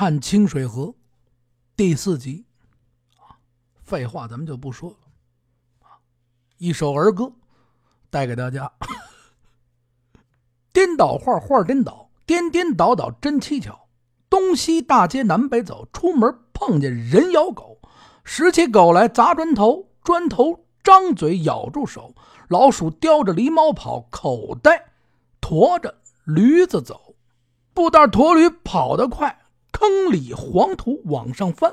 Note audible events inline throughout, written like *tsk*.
探清水河第四集啊，废话咱们就不说了啊，一首儿歌带给大家。*laughs* 颠倒画，画颠倒，颠颠倒倒真蹊跷。东西大街南北走，出门碰见人咬狗，拾起狗来砸砖头，砖头张嘴咬住手，老鼠叼着狸猫跑，口袋驮着驴子走，布袋驮驴跑得快。坑里黄土往上翻，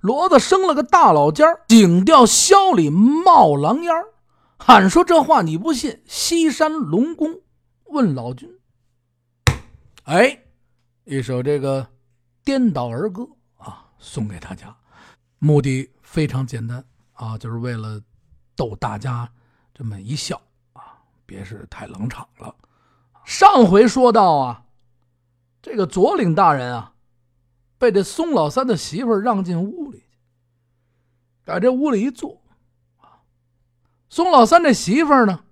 骡子生了个大老尖儿，井吊箫里冒狼烟儿。喊说这话你不信，西山龙宫问老君。哎，一首这个颠倒儿歌啊，送给大家，目的非常简单啊，就是为了逗大家这么一笑啊，别是太冷场了。上回说到啊，这个左领大人啊。被这松老三的媳妇让进屋里去，在这屋里一坐，啊，松老三这媳妇呢，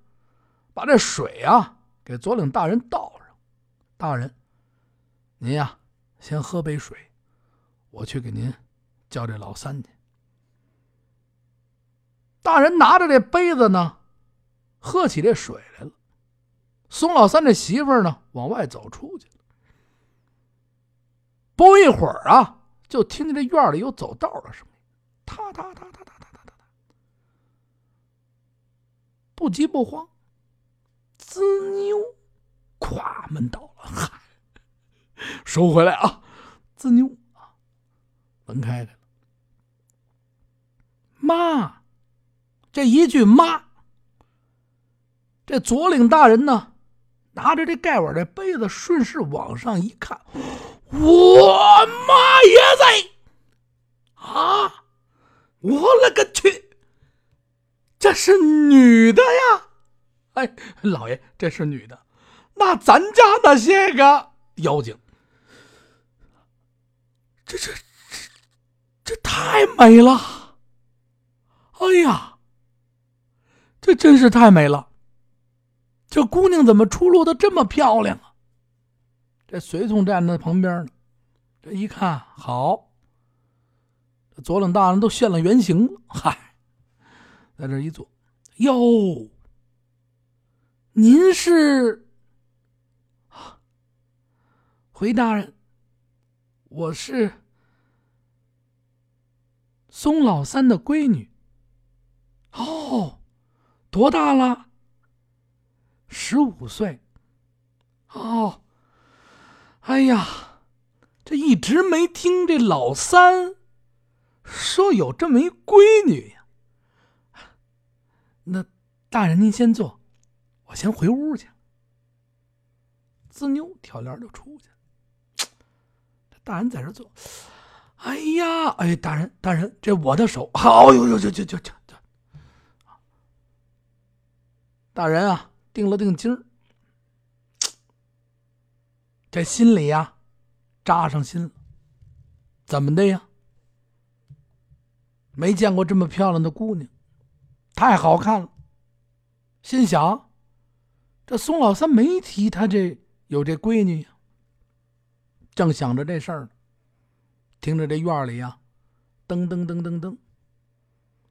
把这水啊给左领大人倒上。大人，您呀先喝杯水，我去给您叫这老三去。大人拿着这杯子呢，喝起这水来了。松老三这媳妇呢，往外走出去。不一会儿啊，就听见这院里有走道的声音，踏踏踏踏踏踏踏踏。不急不慌，滋妞，咵门倒了，嗨，收回来啊，滋妞啊，门开开了。妈，这一句妈，这左领大人呢，拿着这盖碗的杯子，顺势往上一看。我妈也在啊！我勒个去！这是女的呀！哎，老爷，这是女的。那咱家那些个妖精，这这这这太美了！哎呀，这真是太美了！这姑娘怎么出落的这么漂亮啊？这随从站在旁边呢，这一看好，左冷大人都现了原形了。嗨，在这一坐，哟，您是回大人，我是松老三的闺女。哦，多大了？十五岁。哦。哎呀，这一直没听这老三说有这么一闺女呀。那大人您先坐，我先回屋去。滋妞挑帘就出去了。大人在这坐。哎呀，哎，大人，大人，这我的手，好呦呦，就就就就就。大人啊，定了定睛儿。这心里呀，扎上心了。怎么的呀？没见过这么漂亮的姑娘，太好看了。心想，这宋老三没提他这有这闺女呀。正想着这事儿呢，听着这院里呀，噔噔噔噔噔。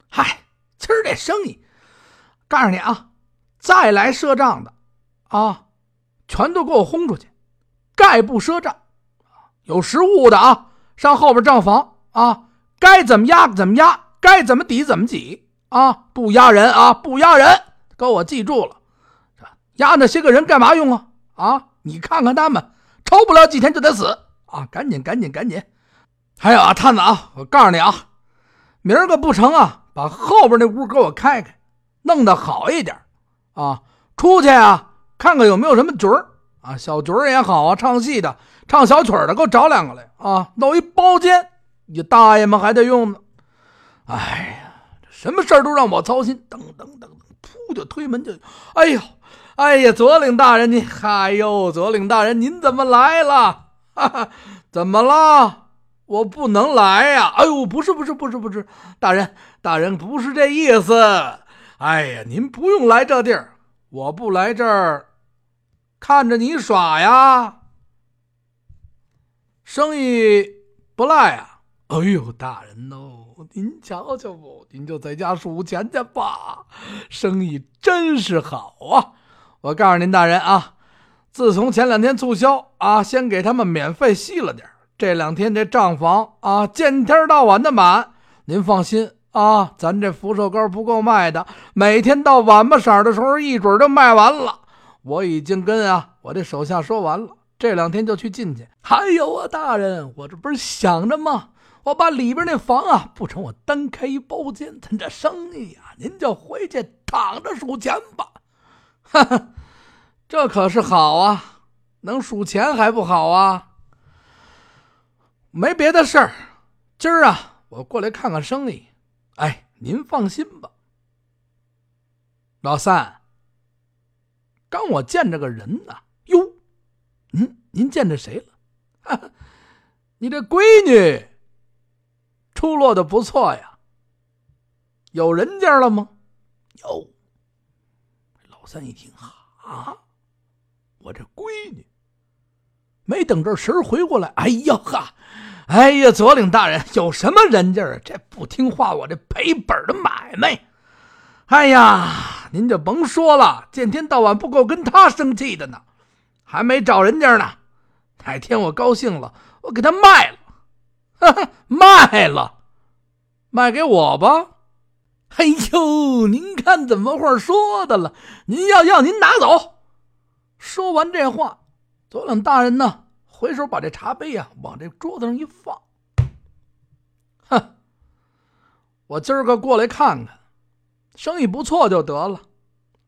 嗨，今儿这生意，告诉你啊，再来赊账的啊，全都给我轰出去。概不赊账，有实物的啊，上后边账房啊，该怎么压怎么压，该怎么抵怎么抵啊，不压人啊，不压人，给我记住了，压那些个人干嘛用啊？啊，你看看他们，抽不了几天就得死啊！赶紧赶紧赶紧！还有啊，探子啊，我告诉你啊，明儿个不成啊，把后边那屋给我开开，弄得好一点啊，出去啊，看看有没有什么局儿。啊，小角儿也好啊，唱戏的、唱小曲的，给我找两个来啊！弄一包间，你大爷们还得用呢。哎呀，什么事儿都让我操心。噔噔噔噔，噗就推门就，哎呦，哎呀，左领大人您，哎呦，左领大人您怎么来了？*laughs* 哈哈，怎么了？我不能来呀！哎呦，不是不是不是不是，大人大人不是这意思。哎呀，您不用来这地儿，我不来这儿。看着你耍呀，生意不赖啊！哎呦，大人哦，您瞧瞧不，您就在家数钱去吧，生意真是好啊！我告诉您，大人啊，自从前两天促销啊，先给他们免费吸了点这两天这账房啊，见天到晚的满。您放心啊，咱这福寿膏不够卖的，每天到晚巴色的时候，一准就卖完了。我已经跟啊我这手下说完了，这两天就去进去。还有啊，大人，我这不是想着吗？我把里边那房啊，不成，我单开一包间，咱这生意呀，您就回去躺着数钱吧。哈哈，这可是好啊，能数钱还不好啊？没别的事儿，今儿啊，我过来看看生意。哎，您放心吧，老三。刚我见着个人呢，哟，您您见着谁了？你这闺女出落的不错呀，有人家了吗？有。老三一听，啊，我这闺女，没等这神回过来，哎呀哈，哎呀，左领大人有什么人家啊？这不听话，我这赔本的买卖。哎呀，您就甭说了，见天到晚不够跟他生气的呢，还没找人家呢。哪天我高兴了，我给他卖了，哈哈，卖了，卖给我吧。哎呦，您看怎么话说的了？您要要您拿走。说完这话，左冷大人呢，回手把这茶杯呀往这桌子上一放。哼，我今儿个过来看看。生意不错就得了，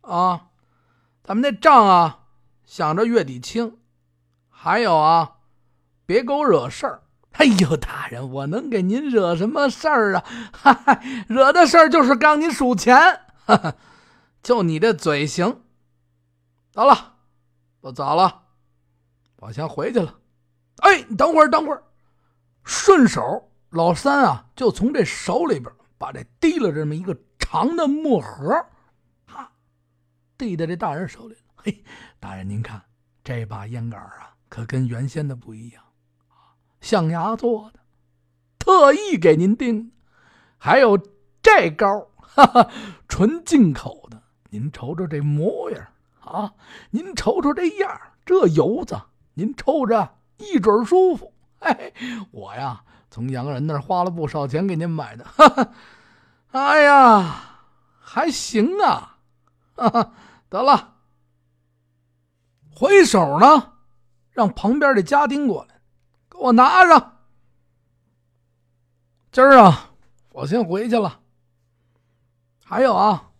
啊，咱们那账啊，想着月底清。还有啊，别给我惹事儿。哎呦，大人，我能给您惹什么事儿啊？*laughs* 哈哈，惹的事儿就是刚您数钱。哈哈，就你这嘴行。得了，不早了，我先回去了。哎，你等会儿，等会儿，顺手老三啊，就从这手里边把这提了这么一个。长的木盒，哈，递在这大人手里。嘿，大人您看，这把烟杆啊，可跟原先的不一样，象牙做的，特意给您订。还有这膏，*laughs* 哈哈，纯进口的。您瞅瞅这模样啊，您瞅瞅这样，这油子，您抽着一准舒服。嘿，我呀，从洋人那儿花了不少钱给您买的。哈哈。哎呀，还行啊！哈哈，得了，回手呢，让旁边的家丁过来，给我拿上。今儿啊，我先回去了。还有啊，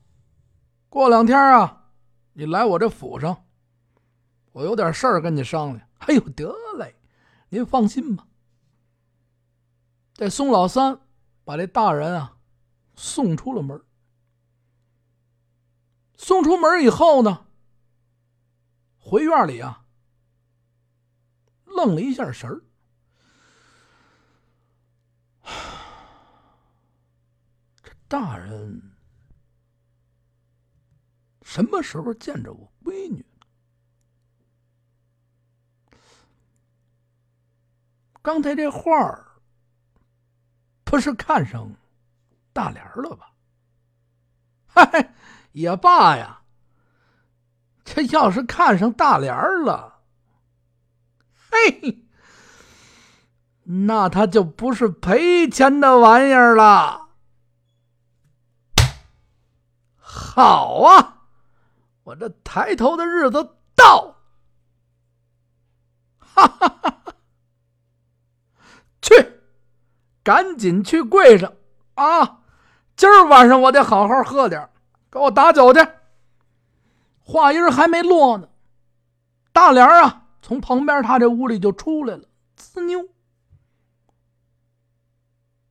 过两天啊，你来我这府上，我有点事儿跟你商量。哎呦，得嘞，您放心吧。这宋老三把这大人啊。送出了门。送出门以后呢，回院里啊，愣了一下神儿。*sighs* 这大人什么时候见着我闺女？刚才这画儿不是看上？大莲了吧？嗨，也罢呀。这要是看上大莲了，嘿，那他就不是赔钱的玩意儿了。好啊，我这抬头的日子到，哈哈哈！去，赶紧去柜上啊！今儿晚上我得好好喝点给我打酒去。话音还没落呢，大莲啊，从旁边他这屋里就出来了。滋妞，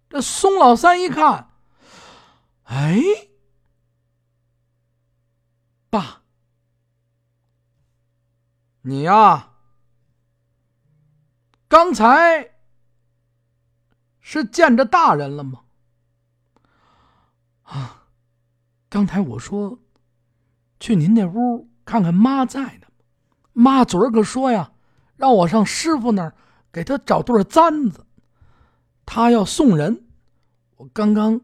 这宋老三一看，哎，爸，你呀，刚才是见着大人了吗？啊，刚才我说去您那屋看看妈在呢，妈昨儿个说呀，让我上师傅那儿给他找对簪子。他要送人，我刚刚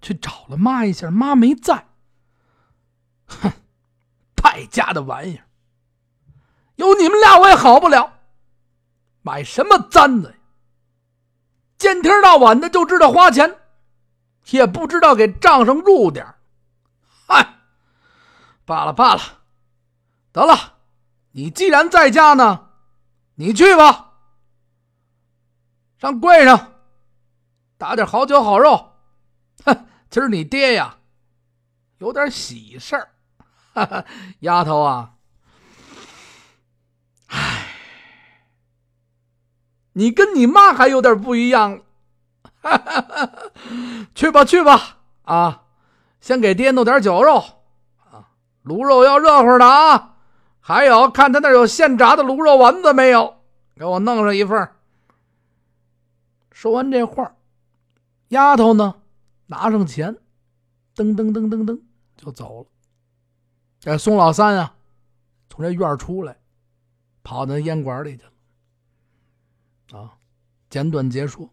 去找了妈一下，妈没在。哼，败家的玩意儿！有你们俩我也好不了。买什么簪子呀？见天到晚的就知道花钱，也不知道给账上入点嗨，罢了罢了，得了，你既然在家呢，你去吧，上柜上打点好酒好肉。哼，今儿你爹呀，有点喜事儿。哈哈，丫头啊。你跟你妈还有点不一样，*laughs* 去吧去吧啊！先给爹弄点酒肉啊，卤肉要热乎的啊！还有，看他那有现炸的卤肉丸子没有？给我弄上一份。说完这话，丫头呢，拿上钱，噔噔噔噔噔就走了。这宋老三啊，从这院出来，跑到烟馆里去了。啊，简短结束。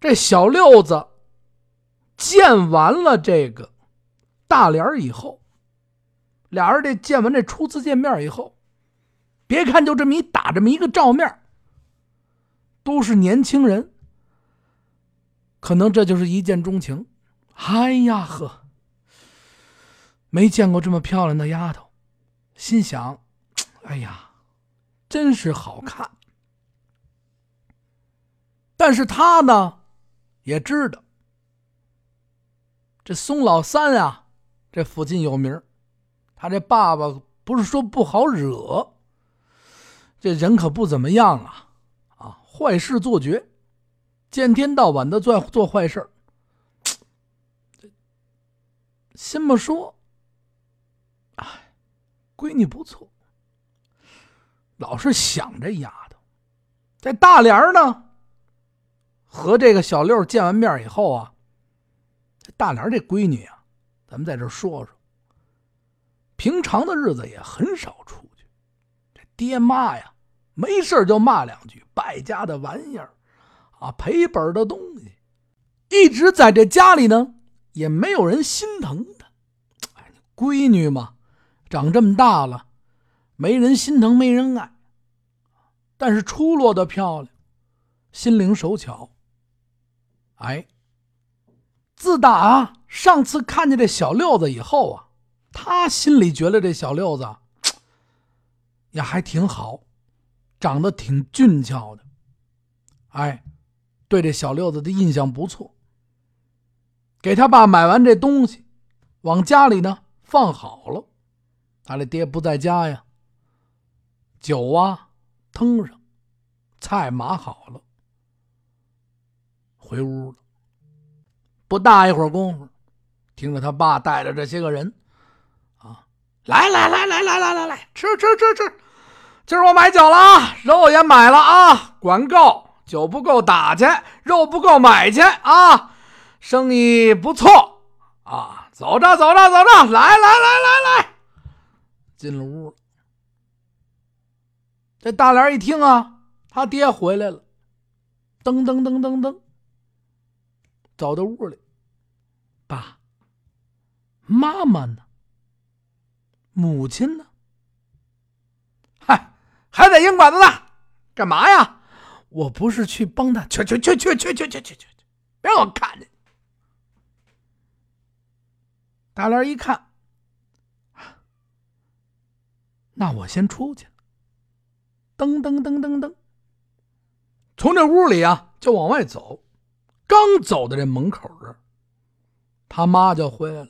这小六子见完了这个大脸以后，俩人这见完这初次见面以后，别看就这么一打这么一个照面，都是年轻人，可能这就是一见钟情。哎呀呵，没见过这么漂亮的丫头，心想：哎呀。真是好看，但是他呢，也知道这宋老三啊，这附近有名他这爸爸不是说不好惹，这人可不怎么样啊，啊，坏事做绝，见天到晚的做做坏事先不说，哎，闺女不错。老是想这丫头，这大莲呢，和这个小六见完面以后啊，大莲这闺女啊，咱们在这说说。平常的日子也很少出去，这爹妈呀，没事就骂两句，败家的玩意儿，啊，赔本的东西，一直在这家里呢，也没有人心疼她。哎，闺女嘛，长这么大了。没人心疼，没人爱，但是出落的漂亮，心灵手巧。哎，自打上次看见这小六子以后啊，他心里觉得这小六子 *tsk* 也还挺好，长得挺俊俏的。哎，对这小六子的印象不错。给他爸买完这东西，往家里呢放好了。他的爹不在家呀。酒啊，腾上，菜码好了，回屋了。不大一会儿功夫，听着他爸带着这些个人，啊，来来来来来来来来，吃吃吃吃，今儿我买酒了啊，肉也买了啊，管够，酒不够打去，肉不够买去啊，生意不错啊，走着走着走着，来来来来来，进了屋了。这大莲一听啊，他爹回来了，噔噔噔噔噔，走到屋里，爸，妈妈呢？母亲呢？嗨，还在烟馆子呢，干嘛呀？我不是去帮他，去去去去去去去去去，别让我看见。大莲一看，那我先出去。噔噔噔噔噔，从这屋里啊就往外走，刚走到这门口这儿，他妈就回来了。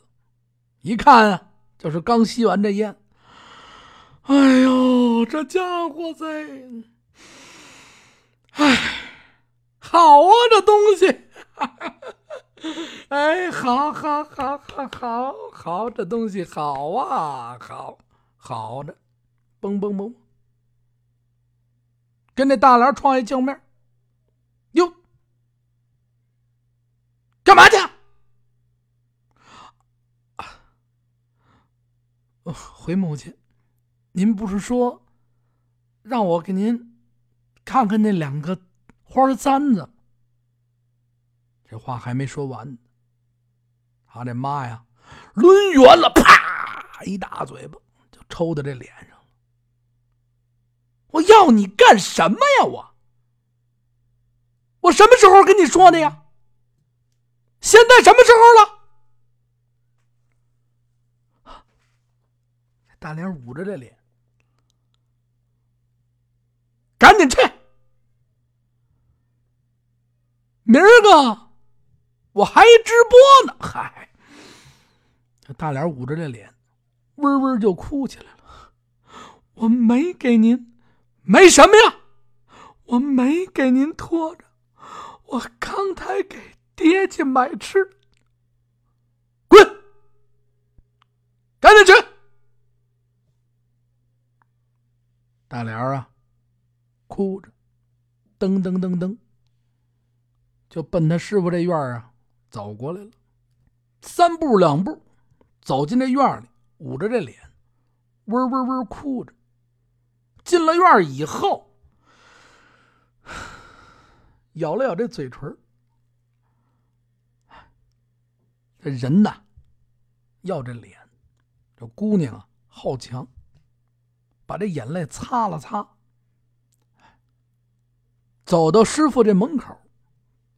一看，就是刚吸完这烟。哎呦，这家伙在，哎，好啊，这东西，*laughs* 哎，好好好好好好，这东西好啊，好好的，嘣嘣嘣。跟那大梁撞一镜面，哟，干嘛去？回母亲，您不是说让我给您看看那两个花簪子。这话还没说完，他这妈呀，抡圆了，啪一大嘴巴就抽到这脸上了。我要你干什么呀？我，我什么时候跟你说的呀？现在什么时候了？大脸捂着这脸，赶紧去！明儿个我还直播呢。嗨，这大脸捂着这脸，嗡嗡就哭起来了。我没给您，没什么呀，我没给您拖着，我刚才给爹去买吃。滚！赶紧去！大莲啊，哭着，噔噔噔噔，就奔他师傅这院啊走过来了。三步两步，走进这院里，捂着这脸，嗡嗡嗡哭着。进了院以后，*sighs* 咬了咬这嘴唇。这人呐，要这脸，这姑娘啊，好强。把这眼泪擦了擦，走到师傅这门口，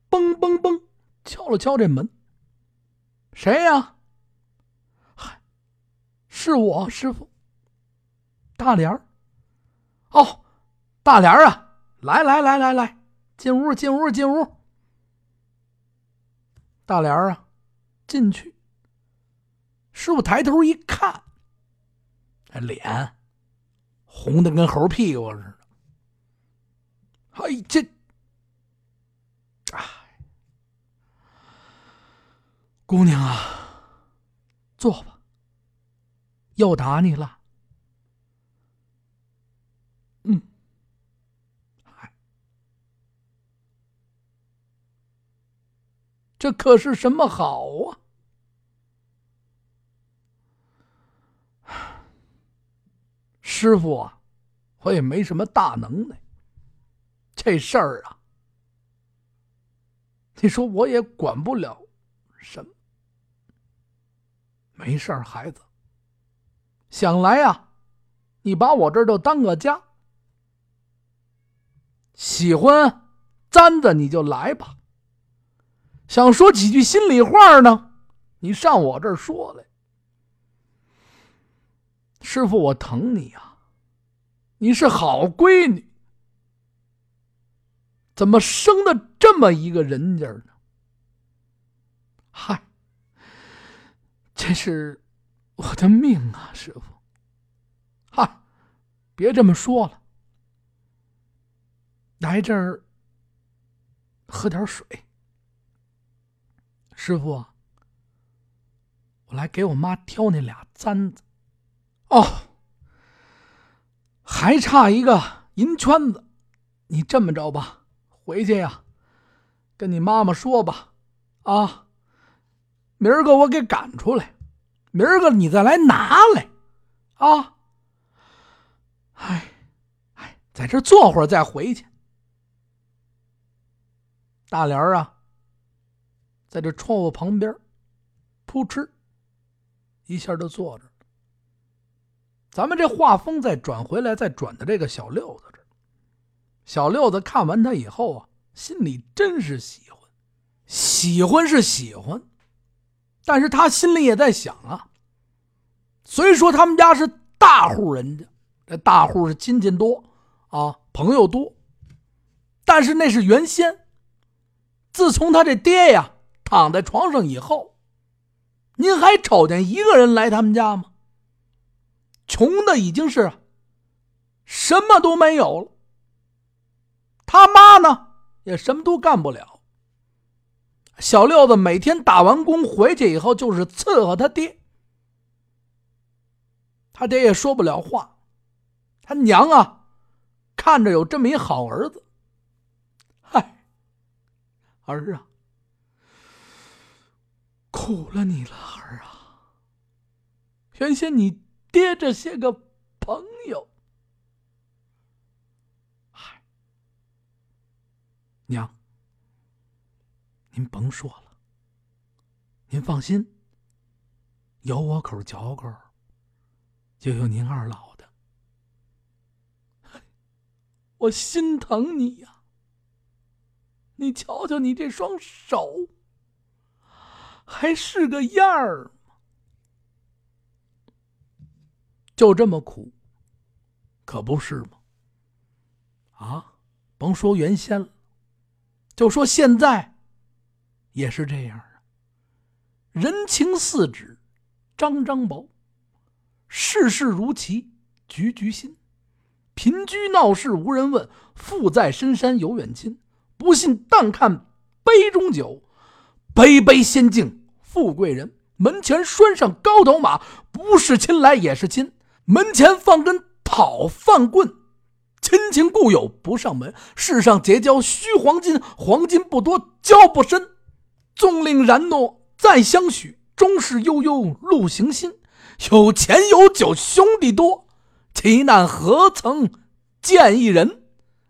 嘣嘣嘣，敲了敲这门。谁呀？嗨，是我师傅。大莲儿。哦，大莲儿啊，来来来来来，进屋进屋进屋。大莲儿啊，进去。师傅抬头一看，脸。红的跟猴屁股似的，哎，这，哎，姑娘啊，坐吧。又打你了？嗯，这可是什么好啊？师傅啊，我也没什么大能耐。这事儿啊，你说我也管不了什么。没事儿，孩子，想来呀，你把我这儿就当个家。喜欢簪子你就来吧。想说几句心里话呢，你上我这儿说来。师傅，我疼你呀。你是好闺女，怎么生的这么一个人家呢？嗨，这是我的命啊，师傅。嗨，别这么说了，来这儿喝点水。师傅，我来给我妈挑那俩簪子。哦。还差一个银圈子，你这么着吧，回去呀，跟你妈妈说吧，啊，明儿个我给赶出来，明儿个你再来拿来，啊，哎，哎，在这坐会儿再回去。大莲啊，在这窗户旁边，扑哧一下就坐着。咱们这画风再转回来，再转到这个小六子这。小六子看完他以后啊，心里真是喜欢，喜欢是喜欢，但是他心里也在想啊。虽说他们家是大户人家，这大户是亲戚多啊，朋友多，但是那是原先。自从他这爹呀躺在床上以后，您还瞅见一个人来他们家吗？穷的已经是什么都没有了。他妈呢，也什么都干不了。小六子每天打完工回去以后，就是伺候他爹。他爹也说不了话。他娘啊，看着有这么一好儿子，嗨，儿啊，苦了你了，儿啊。原先你。爹这些个朋友，嗨，娘，您甭说了，您放心，有我口嚼口，就有您二老的。我心疼你呀！你瞧瞧你这双手，还是个样儿吗？就这么苦，可不是吗？啊，甭说原先了，就说现在，也是这样啊。人情似纸，张张薄；世事如棋，局局新。贫居闹市无人问，富在深山有远亲。不信但看杯中酒，杯杯先敬富贵人。门前拴上高头马，不是亲来也是亲。门前放根讨饭棍。亲情故友不上门，世上结交须黄金，黄金不多交不深。纵令然诺再相许，终是悠悠路行心。有钱有酒兄弟多，其难何曾见一人？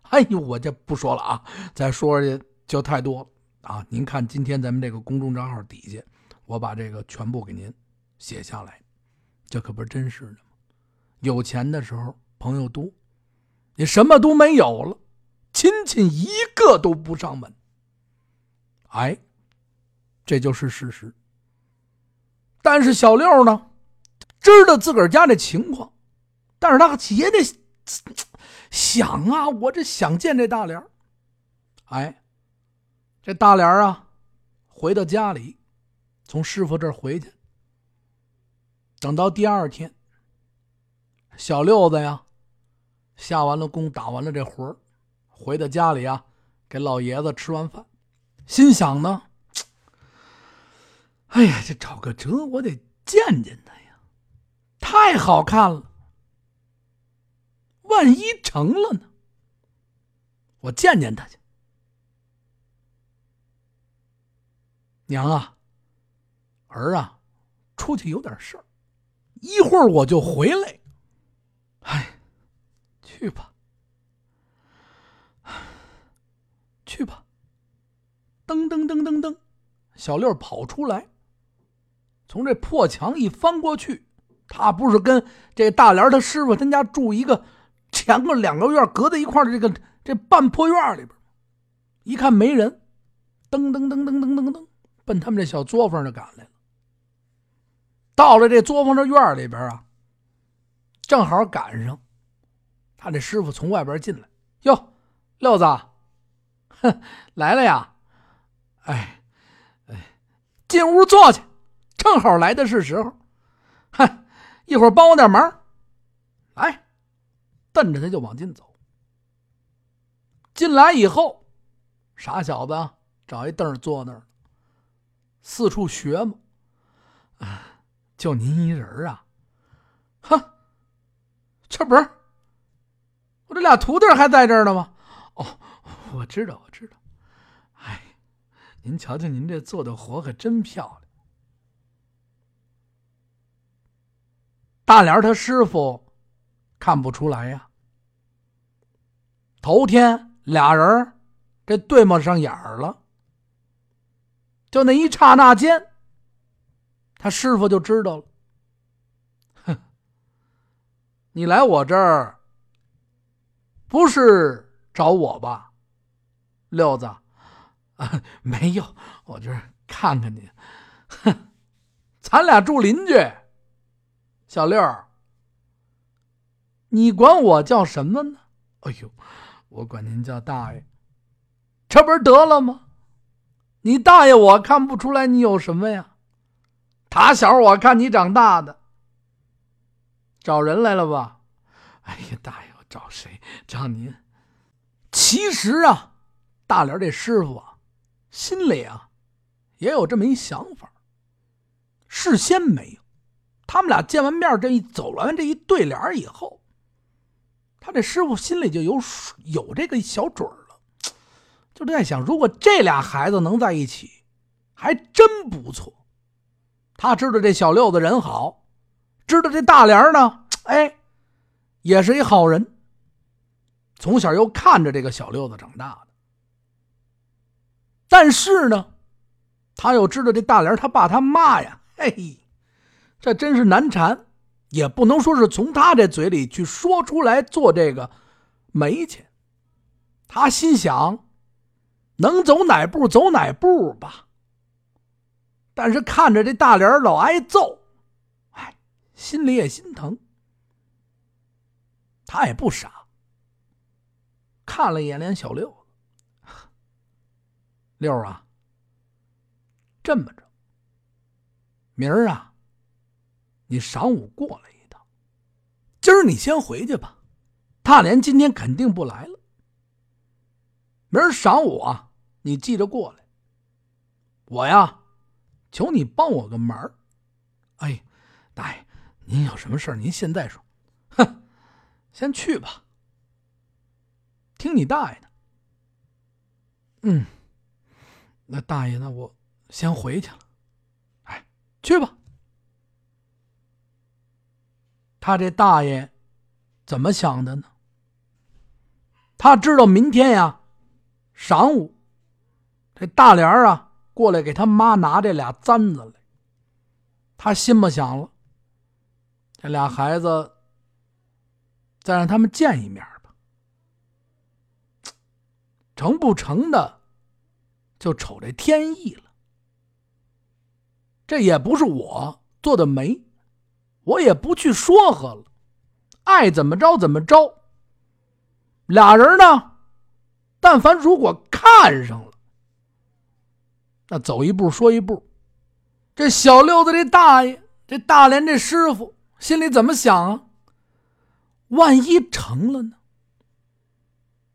哎呦，我这不说了啊，再说去就太多了啊！您看今天咱们这个公众账号底下，我把这个全部给您写下来，这可不是真实的？有钱的时候朋友多。你什么都没有了，亲戚一个都不上门。哎，这就是事实。但是小六呢，知道自个儿家这情况，但是他也得想啊，我这想见这大莲哎，这大莲啊，回到家里，从师傅这儿回去，等到第二天，小六子呀。下完了工，打完了这活回到家里啊，给老爷子吃完饭，心想呢，哎呀，这找个辙，我得见见他呀，太好看了，万一成了呢？我见见他去。娘啊，儿啊，出去有点事儿，一会儿我就回来。哎。去吧，去吧！噔噔噔噔噔，小六跑出来，从这破墙一翻过去，他不是跟这大莲他师傅他家住一个前个两个院隔在一块的这个这半破院里边一看没人，噔噔噔噔噔噔噔，奔他们这小作坊就赶来了。到了这作坊这院里边啊，正好赶上。他这师傅从外边进来，哟，六子，哼，来了呀！哎，哎，进屋坐去，正好来的是时候。哼，一会儿帮我点忙。来，瞪着他就往进走。进来以后，傻小子找一凳坐那儿，四处学嘛。啊，就您一人啊？哼，这不是。我这俩徒弟还在这儿呢吗？哦，我知道，我知道。哎，您瞧瞧，您这做的活可真漂亮。大莲他师傅看不出来呀。头天俩人这对摸上眼儿了，就那一刹那间，他师傅就知道了。哼，你来我这儿。不是找我吧，六子？啊，没有，我就是看看你。哼，咱俩住邻居。小六，你管我叫什么呢？哎呦，我管您叫大爷，这不是得了吗？你大爷，我看不出来你有什么呀？打小我看你长大的，找人来了吧？哎呀，大爷。我找谁？找您。其实啊，大脸这师傅啊，心里啊也有这么一想法。事先没有，他们俩见完面，这一走完这一对联以后，他这师傅心里就有有这个小准儿了，就在想，如果这俩孩子能在一起，还真不错。他知道这小六子人好，知道这大莲呢，哎，也是一好人。从小又看着这个小六子长大的，但是呢，他又知道这大莲他爸他妈呀，嘿，这真是难缠，也不能说是从他这嘴里去说出来做这个媒去。他心想，能走哪步走哪步吧。但是看着这大莲老挨揍，心里也心疼。他也不傻，看了一眼连小六，六啊，这么着，明儿啊，你晌午过来一趟。今儿你先回去吧，大连今天肯定不来了。明儿晌午啊，你记着过来。我呀。求你帮我个忙哎，大爷，您有什么事您现在说。哼，先去吧。听你大爷的。嗯，那大爷，那我先回去了。哎，去吧。他这大爷怎么想的呢？他知道明天呀，晌午，这大莲啊。过来给他妈拿这俩簪子来，他心不想了，这俩孩子再让他们见一面吧，成不成的，就瞅这天意了。这也不是我做的媒，我也不去说和了，爱怎么着怎么着。俩人呢，但凡如果看上了。那走一步说一步，这小六子这大爷，这大连这师傅心里怎么想啊？万一成了呢？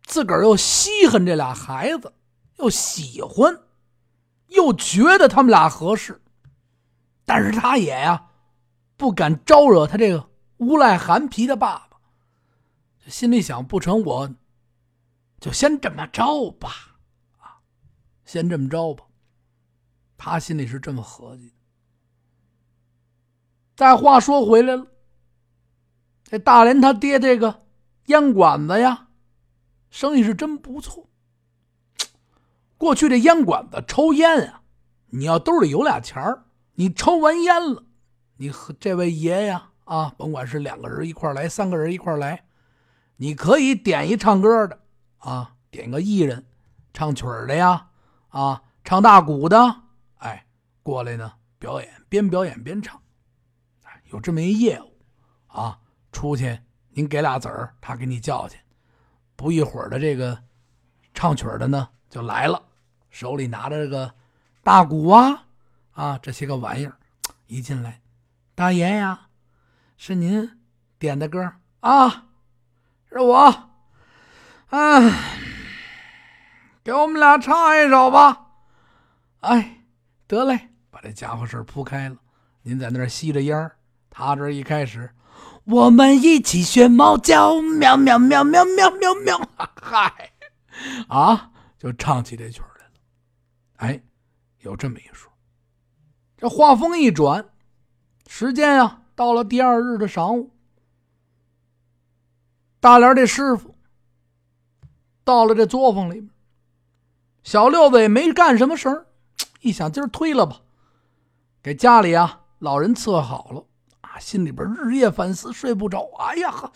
自个儿又稀罕这俩孩子，又喜欢，又觉得他们俩合适，但是他也呀，不敢招惹他这个无赖韩皮的爸爸，心里想：不成，我就先这么着吧，啊，先这么着吧。他心里是这么合计。再话说回来了，这大连他爹这个烟馆子呀，生意是真不错。过去这烟馆子抽烟啊，你要兜里有俩钱儿，你抽完烟了，你和这位爷呀啊，甭管是两个人一块来，三个人一块来，你可以点一唱歌的啊，点个艺人，唱曲儿的呀，啊，唱大鼓的。哎过来呢，表演边表演边唱，有这么一业务，啊，出去您给俩子儿，他给你叫去，不一会儿的这个唱曲的呢就来了，手里拿着这个大鼓啊啊这些个玩意儿，一进来，大爷呀，是您点的歌啊，是我，哎，给我们俩唱一首吧，哎，得嘞。把这家伙事铺开了，您在那儿吸着烟儿，他这一开始，我们一起学猫叫，喵喵喵喵喵喵喵，*laughs* 嗨，啊，就唱起这曲来了。哎，有这么一说。这话锋一转，时间啊，到了第二日的晌午，大莲这师傅到了这作坊里面，小六子也没干什么事儿，*tsk* 一想今儿推了吧。给家里啊老人伺候好了，心里边日夜反思，睡不着。哎呀呵，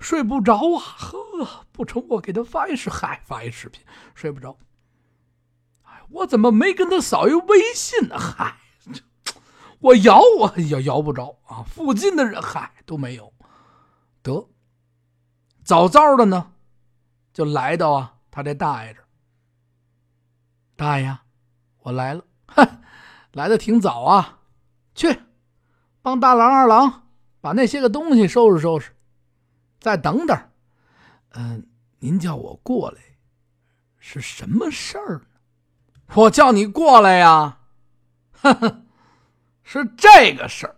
睡不着啊！呵，不成，我给他发一视，嗨，发一视频，睡不着。哎，我怎么没跟他扫一微信呢？嗨，我摇我也摇不着啊！附近的人嗨都没有。得，早早的呢，就来到啊他这大爷这儿。大爷，我来了。哼。来的挺早啊，去帮大郎、二郎把那些个东西收拾收拾。再等等，嗯，您叫我过来是什么事儿？我叫你过来呀，哈哈，是这个事儿。